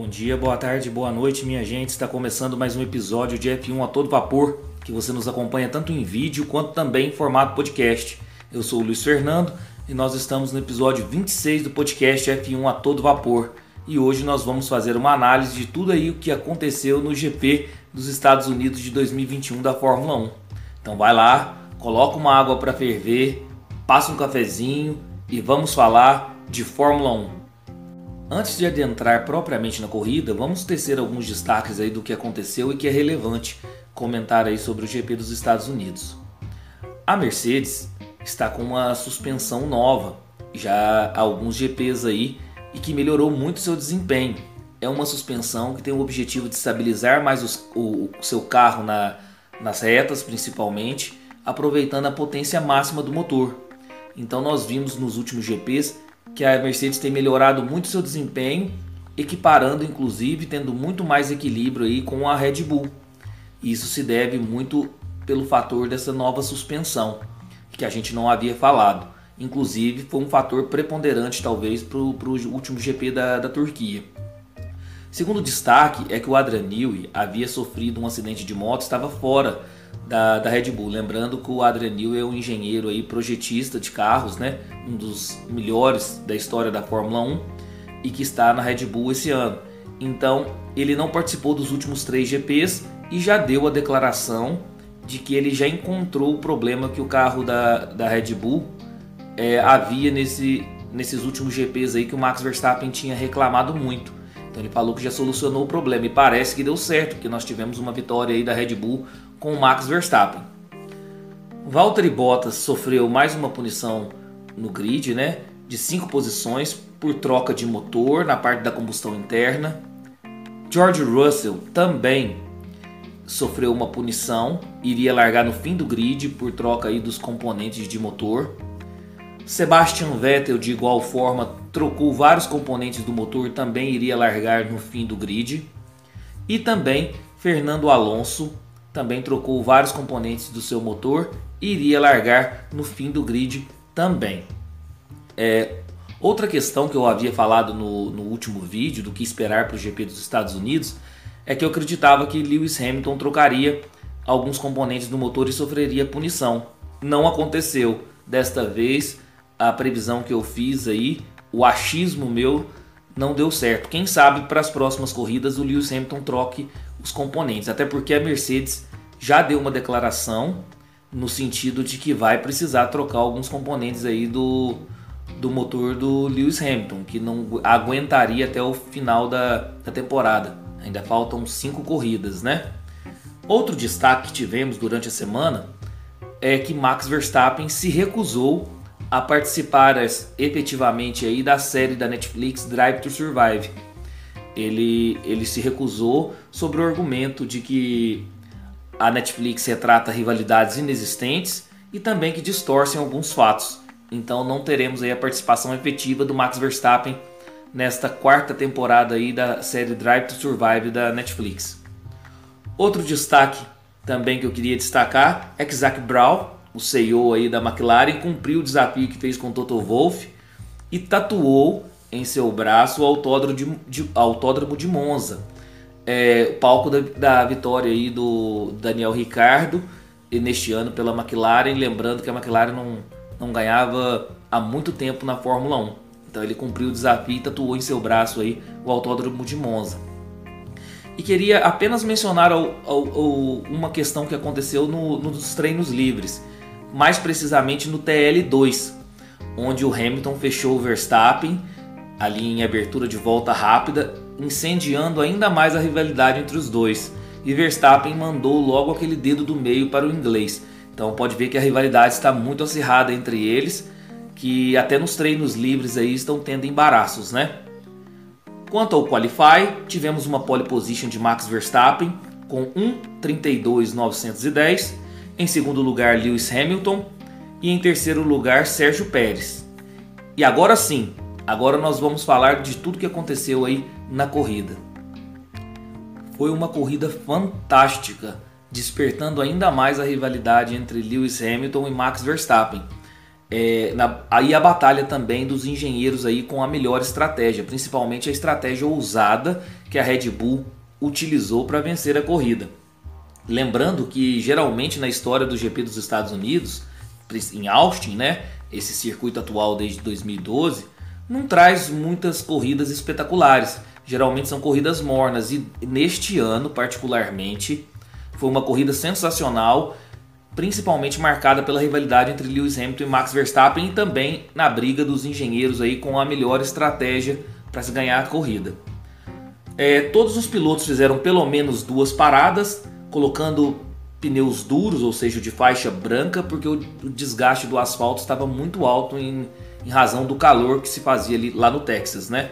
Bom dia, boa tarde, boa noite, minha gente. Está começando mais um episódio de F1 a todo vapor, que você nos acompanha tanto em vídeo quanto também em formato podcast. Eu sou o Luiz Fernando e nós estamos no episódio 26 do podcast F1 a todo vapor. E hoje nós vamos fazer uma análise de tudo aí o que aconteceu no GP dos Estados Unidos de 2021 da Fórmula 1. Então vai lá, coloca uma água para ferver, passa um cafezinho e vamos falar de Fórmula 1. Antes de adentrar propriamente na corrida, vamos tecer alguns destaques aí do que aconteceu e que é relevante comentar aí sobre o GP dos Estados Unidos. A Mercedes está com uma suspensão nova, já há alguns GPs aí, e que melhorou muito seu desempenho. É uma suspensão que tem o objetivo de estabilizar mais os, o, o seu carro na, nas retas, principalmente, aproveitando a potência máxima do motor. Então nós vimos nos últimos GPs que a Mercedes tem melhorado muito seu desempenho, equiparando inclusive, tendo muito mais equilíbrio aí com a Red Bull. Isso se deve muito pelo fator dessa nova suspensão, que a gente não havia falado. Inclusive, foi um fator preponderante, talvez, para o último GP da, da Turquia. Segundo destaque é que o Adrian Newey havia sofrido um acidente de moto, estava fora da, da Red Bull. Lembrando que o Adrian Newey é um engenheiro aí, projetista de carros, né? um dos melhores da história da Fórmula 1 e que está na Red Bull esse ano. Então ele não participou dos últimos três GPs e já deu a declaração de que ele já encontrou o problema que o carro da, da Red Bull é, havia nesse, nesses últimos GPs aí que o Max Verstappen tinha reclamado muito. Então ele falou que já solucionou o problema e parece que deu certo, porque nós tivemos uma vitória aí da Red Bull com Max Verstappen. Valtteri Bottas sofreu mais uma punição no grid, né, de cinco posições por troca de motor na parte da combustão interna. George Russell também sofreu uma punição, iria largar no fim do grid por troca aí dos componentes de motor. Sebastian Vettel, de igual forma, trocou vários componentes do motor, também iria largar no fim do grid. E também Fernando Alonso também trocou vários componentes do seu motor e iria largar no fim do grid também. É, outra questão que eu havia falado no, no último vídeo do que esperar para o GP dos Estados Unidos é que eu acreditava que Lewis Hamilton trocaria alguns componentes do motor e sofreria punição. Não aconteceu. Desta vez a previsão que eu fiz aí, o achismo meu não deu certo. Quem sabe para as próximas corridas o Lewis Hamilton troque os componentes, até porque a Mercedes já deu uma declaração no sentido de que vai precisar trocar alguns componentes aí do, do motor do Lewis Hamilton, que não aguentaria até o final da, da temporada. Ainda faltam cinco corridas, né? Outro destaque que tivemos durante a semana é que Max Verstappen se recusou a participar efetivamente aí da série da Netflix Drive to Survive. Ele, ele se recusou sobre o argumento de que a Netflix retrata rivalidades inexistentes e também que distorcem alguns fatos. Então não teremos aí a participação efetiva do Max Verstappen nesta quarta temporada aí da série Drive to Survive da Netflix. Outro destaque também que eu queria destacar é que Zac Brown o CEO aí da McLaren, cumpriu o desafio que fez com Toto Wolff e tatuou em seu braço o autódromo de, de autódromo de Monza, é, palco da, da, vitória aí do Daniel Ricardo neste ano pela McLaren, lembrando que a McLaren não, não ganhava há muito tempo na Fórmula 1. Então ele cumpriu o desafio e tatuou em seu braço aí o autódromo de Monza. E queria apenas mencionar ao, ao, ao, uma questão que aconteceu no, nos treinos livres mais precisamente no TL2, onde o Hamilton fechou o Verstappen ali em abertura de volta rápida, incendiando ainda mais a rivalidade entre os dois. E Verstappen mandou logo aquele dedo do meio para o inglês. Então pode ver que a rivalidade está muito acirrada entre eles, que até nos treinos livres aí estão tendo embaraços, né? Quanto ao Qualify, tivemos uma pole position de Max Verstappen com 1:32.910 em segundo lugar, Lewis Hamilton. E em terceiro lugar, Sérgio Pérez. E agora sim, agora nós vamos falar de tudo que aconteceu aí na corrida. Foi uma corrida fantástica, despertando ainda mais a rivalidade entre Lewis Hamilton e Max Verstappen. É, na, aí a batalha também dos engenheiros aí com a melhor estratégia, principalmente a estratégia ousada que a Red Bull utilizou para vencer a corrida. Lembrando que geralmente na história do GP dos Estados Unidos, em Austin, né, esse circuito atual desde 2012, não traz muitas corridas espetaculares. Geralmente são corridas mornas e neste ano, particularmente, foi uma corrida sensacional, principalmente marcada pela rivalidade entre Lewis Hamilton e Max Verstappen e também na briga dos engenheiros aí com a melhor estratégia para se ganhar a corrida. É, todos os pilotos fizeram pelo menos duas paradas, colocando pneus duros, ou seja, de faixa branca, porque o, desgaste do asfalto estava muito alto em, em razão do calor que se fazia ali, lá no Texas, né?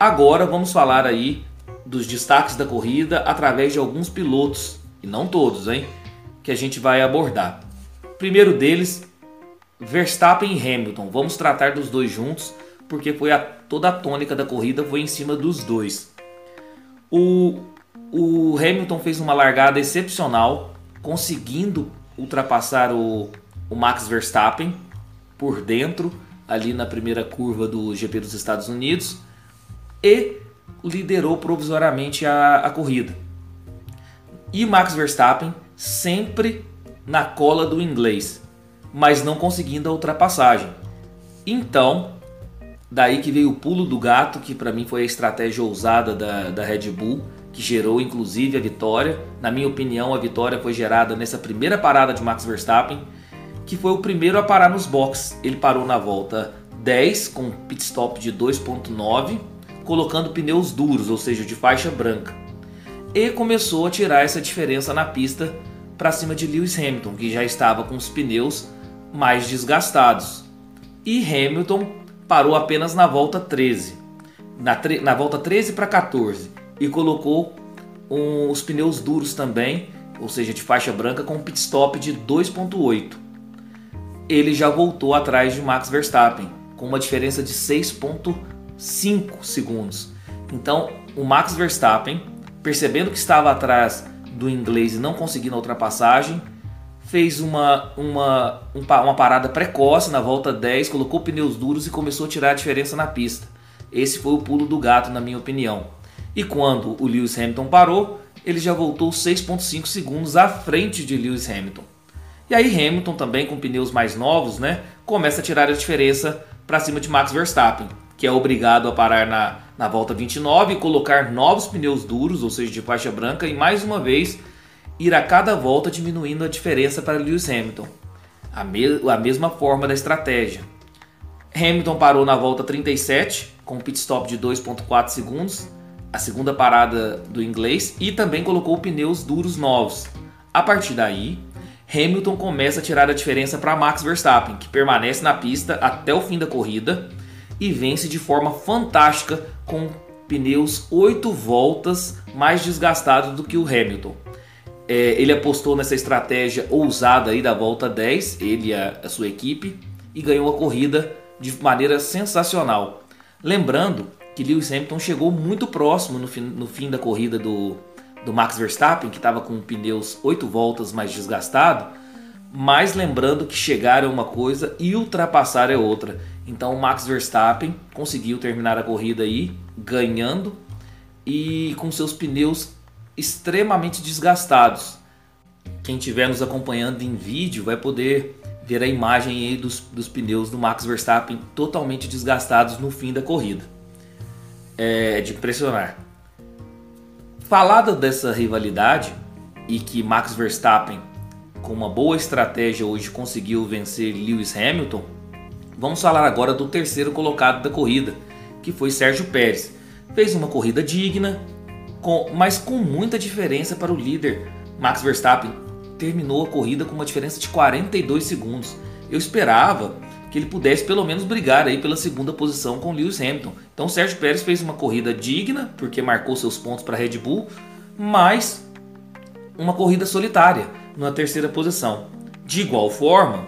Agora vamos falar aí dos destaques da corrida através de alguns pilotos, e não todos, hein? Que a gente vai abordar. Primeiro deles, Verstappen e Hamilton. Vamos tratar dos dois juntos, porque foi a, toda a tônica da corrida foi em cima dos dois. O, o Hamilton fez uma largada excepcional, conseguindo ultrapassar o, o Max Verstappen por dentro, ali na primeira curva do GP dos Estados Unidos, e liderou provisoriamente a, a corrida. E Max Verstappen sempre na cola do inglês, mas não conseguindo a ultrapassagem. Então, daí que veio o pulo do gato, que para mim foi a estratégia ousada da, da Red Bull que gerou inclusive a vitória. Na minha opinião, a vitória foi gerada nessa primeira parada de Max Verstappen, que foi o primeiro a parar nos boxes. Ele parou na volta 10 com pit stop de 2.9, colocando pneus duros, ou seja, de faixa branca. E começou a tirar essa diferença na pista para cima de Lewis Hamilton, que já estava com os pneus mais desgastados. E Hamilton parou apenas na volta 13. Na, na volta 13 para 14 e colocou um, os pneus duros também, ou seja, de faixa branca com um pit stop de 2.8. Ele já voltou atrás de Max Verstappen com uma diferença de 6.5 segundos. Então, o Max Verstappen, percebendo que estava atrás do inglês e não conseguindo a ultrapassagem, fez uma, uma, uma parada precoce na volta 10, colocou pneus duros e começou a tirar a diferença na pista. Esse foi o pulo do gato, na minha opinião. E quando o Lewis Hamilton parou, ele já voltou 6,5 segundos à frente de Lewis Hamilton. E aí Hamilton também com pneus mais novos, né, começa a tirar a diferença para cima de Max Verstappen, que é obrigado a parar na, na volta 29 e colocar novos pneus duros, ou seja, de faixa branca, e mais uma vez ir a cada volta diminuindo a diferença para Lewis Hamilton. A, me a mesma forma da estratégia. Hamilton parou na volta 37 com um pit stop de 2.4 segundos a segunda parada do inglês e também colocou pneus duros novos. A partir daí, Hamilton começa a tirar a diferença para Max Verstappen, que permanece na pista até o fim da corrida e vence de forma fantástica com pneus 8 voltas mais desgastados do que o Hamilton. É, ele apostou nessa estratégia ousada aí da volta 10, ele e a, a sua equipe, e ganhou a corrida de maneira sensacional. Lembrando que Lewis Hamilton chegou muito próximo no fim, no fim da corrida do, do Max Verstappen, que estava com pneus 8 voltas mais desgastado, mas lembrando que chegar é uma coisa e ultrapassar é outra. Então o Max Verstappen conseguiu terminar a corrida aí ganhando e com seus pneus extremamente desgastados. Quem estiver nos acompanhando em vídeo vai poder ver a imagem aí dos, dos pneus do Max Verstappen totalmente desgastados no fim da corrida é de impressionar. Falada dessa rivalidade e que Max Verstappen, com uma boa estratégia hoje, conseguiu vencer Lewis Hamilton, vamos falar agora do terceiro colocado da corrida, que foi Sérgio Pérez. Fez uma corrida digna, com, mas com muita diferença para o líder Max Verstappen. Terminou a corrida com uma diferença de 42 segundos. Eu esperava que ele pudesse pelo menos brigar aí pela segunda posição com Lewis Hamilton. Então Sérgio Pérez fez uma corrida digna, porque marcou seus pontos para a Red Bull, mas uma corrida solitária na terceira posição. De igual forma,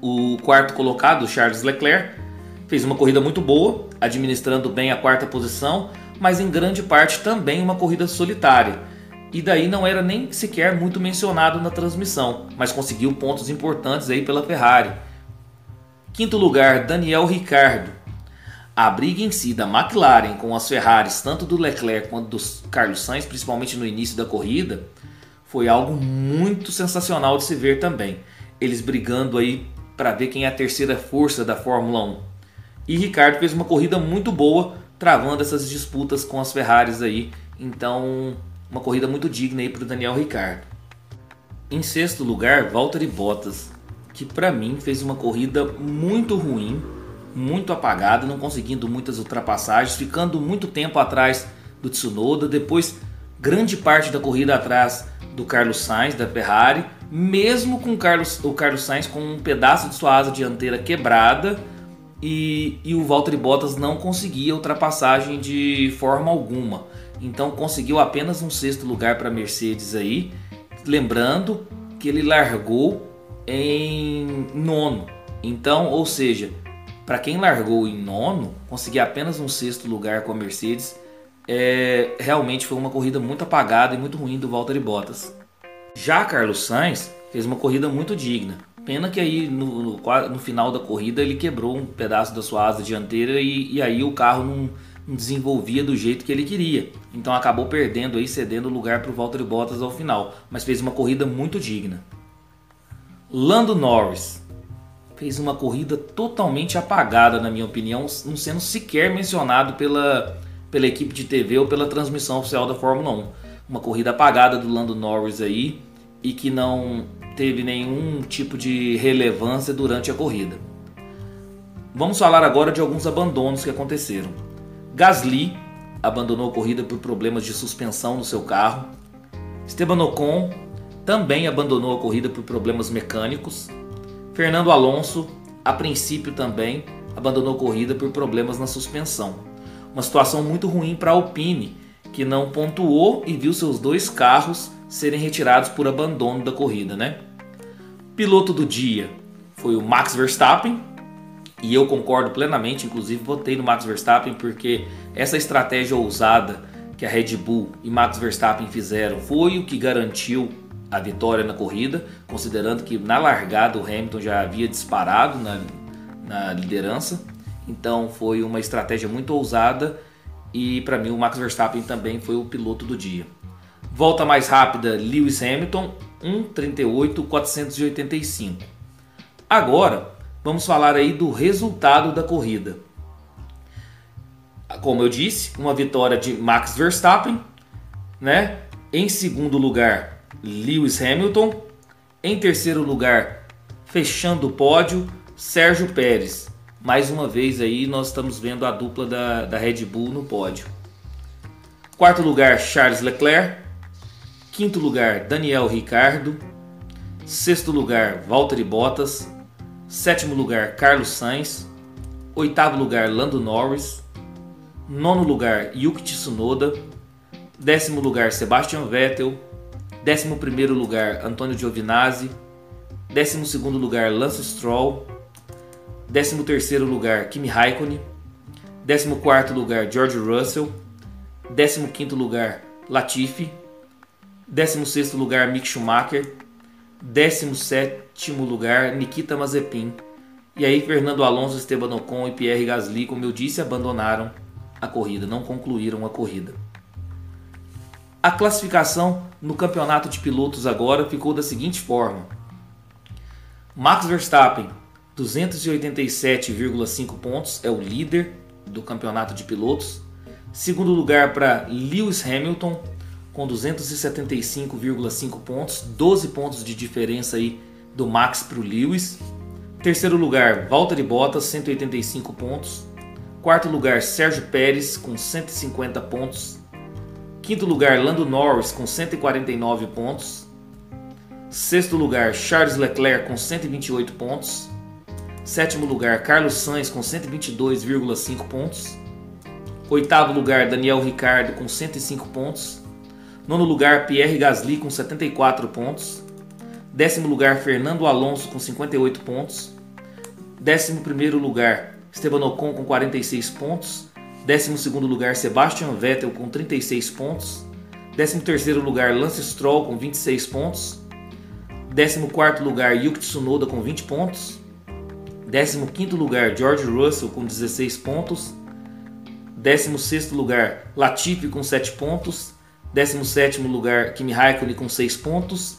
o quarto colocado, Charles Leclerc, fez uma corrida muito boa, administrando bem a quarta posição, mas em grande parte também uma corrida solitária. E daí não era nem sequer muito mencionado na transmissão, mas conseguiu pontos importantes aí pela Ferrari Quinto lugar, Daniel Ricardo. A briga em si da McLaren com as Ferraris, tanto do Leclerc quanto do Carlos Sainz, principalmente no início da corrida, foi algo muito sensacional de se ver também. Eles brigando aí para ver quem é a terceira força da Fórmula 1. E Ricardo fez uma corrida muito boa, travando essas disputas com as Ferraris aí. Então, uma corrida muito digna aí para o Daniel Ricardo. Em sexto lugar, Valtteri Bottas, que para mim fez uma corrida muito ruim, muito apagada, não conseguindo muitas ultrapassagens, ficando muito tempo atrás do Tsunoda, depois grande parte da corrida atrás do Carlos Sainz da Ferrari, mesmo com o Carlos, o Carlos Sainz com um pedaço de sua asa dianteira quebrada e, e o Valtteri Bottas não conseguia ultrapassagem de forma alguma. Então conseguiu apenas um sexto lugar para a Mercedes aí, lembrando que ele largou em nono. Então, ou seja, para quem largou em nono, conseguir apenas um sexto lugar com a Mercedes é, realmente foi uma corrida muito apagada e muito ruim do Valtteri Bottas. Já Carlos Sainz fez uma corrida muito digna. Pena que aí no, no, no final da corrida ele quebrou um pedaço da sua asa dianteira e, e aí o carro não, não, desenvolvia do jeito que ele queria. Então acabou perdendo aí, cedendo lugar para o Valtteri Bottas ao final. Mas fez uma corrida muito digna. Lando Norris fez uma corrida totalmente apagada, na minha opinião, não sendo sequer mencionado pela, pela equipe de TV ou pela transmissão oficial da Fórmula 1. Uma corrida apagada do Lando Norris aí e que não teve nenhum tipo de relevância durante a corrida. Vamos falar agora de alguns abandonos que aconteceram. Gasly abandonou a corrida por problemas de suspensão no seu carro. Esteban Ocon também abandonou a corrida por problemas mecânicos. Fernando Alonso, a princípio também, abandonou a corrida por problemas na suspensão. Uma situação muito ruim para a Alpine, que não pontuou e viu seus dois carros serem retirados por abandono da corrida, né? Piloto do dia foi o Max Verstappen, e eu concordo plenamente, inclusive votei no Max Verstappen porque essa estratégia ousada que a Red Bull e Max Verstappen fizeram foi o que garantiu a vitória na corrida, considerando que na largada o Hamilton já havia disparado na, na liderança. Então foi uma estratégia muito ousada e para mim o Max Verstappen também foi o piloto do dia. Volta mais rápida Lewis Hamilton 1:38.485. Agora vamos falar aí do resultado da corrida. Como eu disse, uma vitória de Max Verstappen, né? Em segundo lugar, Lewis Hamilton. Em terceiro lugar, fechando o pódio, Sérgio Pérez. Mais uma vez aí nós estamos vendo a dupla da, da Red Bull no pódio. Quarto lugar, Charles Leclerc. Quinto lugar, Daniel Ricardo. Sexto lugar, Valtteri Bottas. Sétimo lugar, Carlos Sainz. Oitavo lugar, Lando Norris. Nono lugar, Yuki Tsunoda. Décimo lugar, Sebastian Vettel. Décimo primeiro lugar, Antônio Giovinazzi. Décimo segundo lugar, Lance Stroll. 13 terceiro lugar, Kimi Raikkonen. 14 quarto lugar, George Russell. 15 quinto lugar, Latifi. 16 sexto lugar, Mick Schumacher. 17 sétimo lugar, Nikita Mazepin. E aí, Fernando Alonso, Esteban Ocon e Pierre Gasly, como eu disse, abandonaram a corrida, não concluíram a corrida. A classificação no campeonato de pilotos agora ficou da seguinte forma: Max Verstappen 287,5 pontos, é o líder do campeonato de pilotos. Segundo lugar para Lewis Hamilton, com 275,5 pontos, 12 pontos de diferença aí do Max para o Lewis. Terceiro lugar, Valtteri Bottas, 185 pontos. Quarto lugar, Sérgio Pérez, com 150 pontos. Quinto lugar, Lando Norris, com 149 pontos. Sexto lugar, Charles Leclerc, com 128 pontos. Sétimo lugar, Carlos Sainz com 122,5 pontos. Oitavo lugar, Daniel Ricardo com 105 pontos. Nono lugar, Pierre Gasly com 74 pontos. Décimo lugar, Fernando Alonso com 58 pontos. Décimo primeiro lugar, Esteban Ocon com 46 pontos. Décimo segundo lugar, Sebastian Vettel com 36 pontos. Décimo terceiro lugar, Lance Stroll com 26 pontos. Décimo quarto lugar, Yuki Tsunoda com 20 pontos. 15º lugar, George Russell com 16 pontos. 16º lugar, Latifi com 7 pontos. 17º lugar, Kimi Raikkonen com 6 pontos.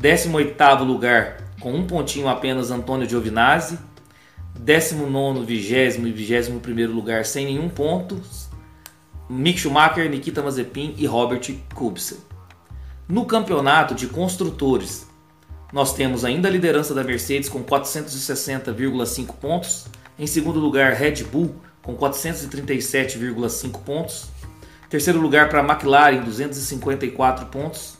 18º lugar, com um pontinho apenas, Antônio Giovinazzi. 19º, 20 e 21º lugar sem nenhum ponto. Mick Schumacher, Nikita Mazepin e Robert Kubica. No campeonato de construtores, nós temos ainda a liderança da Mercedes com 460,5 pontos. Em segundo lugar, Red Bull com 437,5 pontos. Terceiro lugar para McLaren, 254 pontos.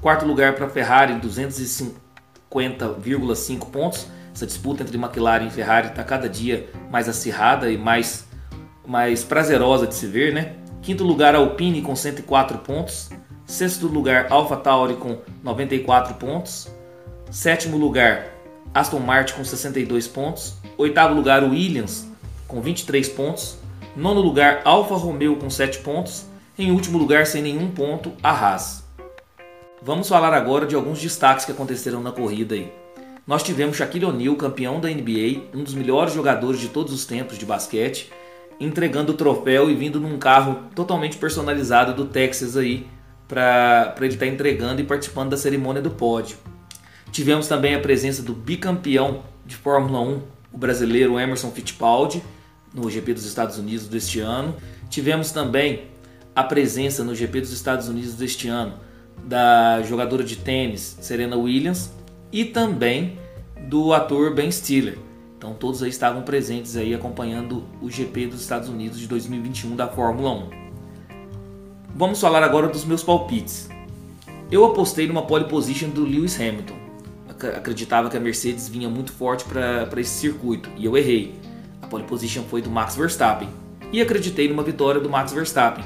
Quarto lugar para Ferrari, 250,5 pontos. Essa disputa entre McLaren e Ferrari está cada dia mais acirrada e mais, mais prazerosa de se ver, né? Quinto lugar, Alpine com 104 pontos. Sexto lugar, AlphaTauri com 94 pontos. Sétimo lugar, Aston Martin com 62 pontos. Oitavo lugar, Williams com 23 pontos. Nono lugar, Alfa Romeo com 7 pontos. Em último lugar, sem nenhum ponto, a Haas. Vamos falar agora de alguns destaques que aconteceram na corrida aí. Nós tivemos Shaquille O'Neal, campeão da NBA, um dos melhores jogadores de todos os tempos de basquete, entregando o troféu e vindo num carro totalmente personalizado do Texas aí para ele estar tá entregando e participando da cerimônia do pódio. Tivemos também a presença do bicampeão de Fórmula 1, o brasileiro Emerson Fittipaldi, no GP dos Estados Unidos deste ano. Tivemos também a presença no GP dos Estados Unidos deste ano da jogadora de tênis Serena Williams e também do ator Ben Stiller. Então todos aí estavam presentes aí acompanhando o GP dos Estados Unidos de 2021 da Fórmula 1. Vamos falar agora dos meus palpites. Eu apostei numa pole position do Lewis Hamilton acreditava que a Mercedes vinha muito forte para esse circuito e eu errei. A pole position foi do Max Verstappen e acreditei numa vitória do Max Verstappen.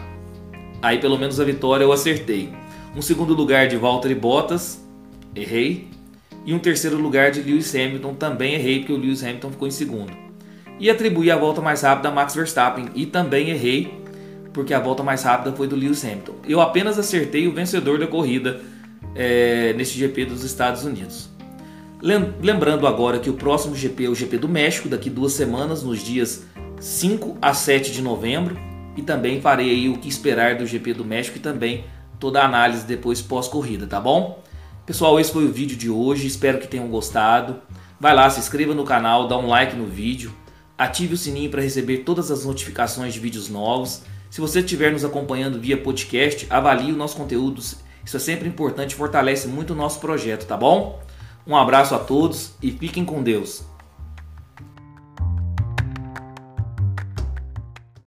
Aí pelo menos a vitória eu acertei. Um segundo lugar de Valtteri Bottas, errei. E um terceiro lugar de Lewis Hamilton, também errei porque o Lewis Hamilton ficou em segundo. E atribuí a volta mais rápida a Max Verstappen e também errei porque a volta mais rápida foi do Lewis Hamilton. Eu apenas acertei o vencedor da corrida é, neste GP dos Estados Unidos. Lembrando agora que o próximo GP é o GP do México, daqui duas semanas, nos dias 5 a 7 de novembro. E também farei aí o que esperar do GP do México e também toda a análise depois pós-corrida, tá bom? Pessoal, esse foi o vídeo de hoje, espero que tenham gostado. Vai lá, se inscreva no canal, dá um like no vídeo, ative o sininho para receber todas as notificações de vídeos novos. Se você estiver nos acompanhando via podcast, avalie o nosso conteúdo. Isso é sempre importante, fortalece muito o nosso projeto, tá bom? Um abraço a todos e fiquem com Deus.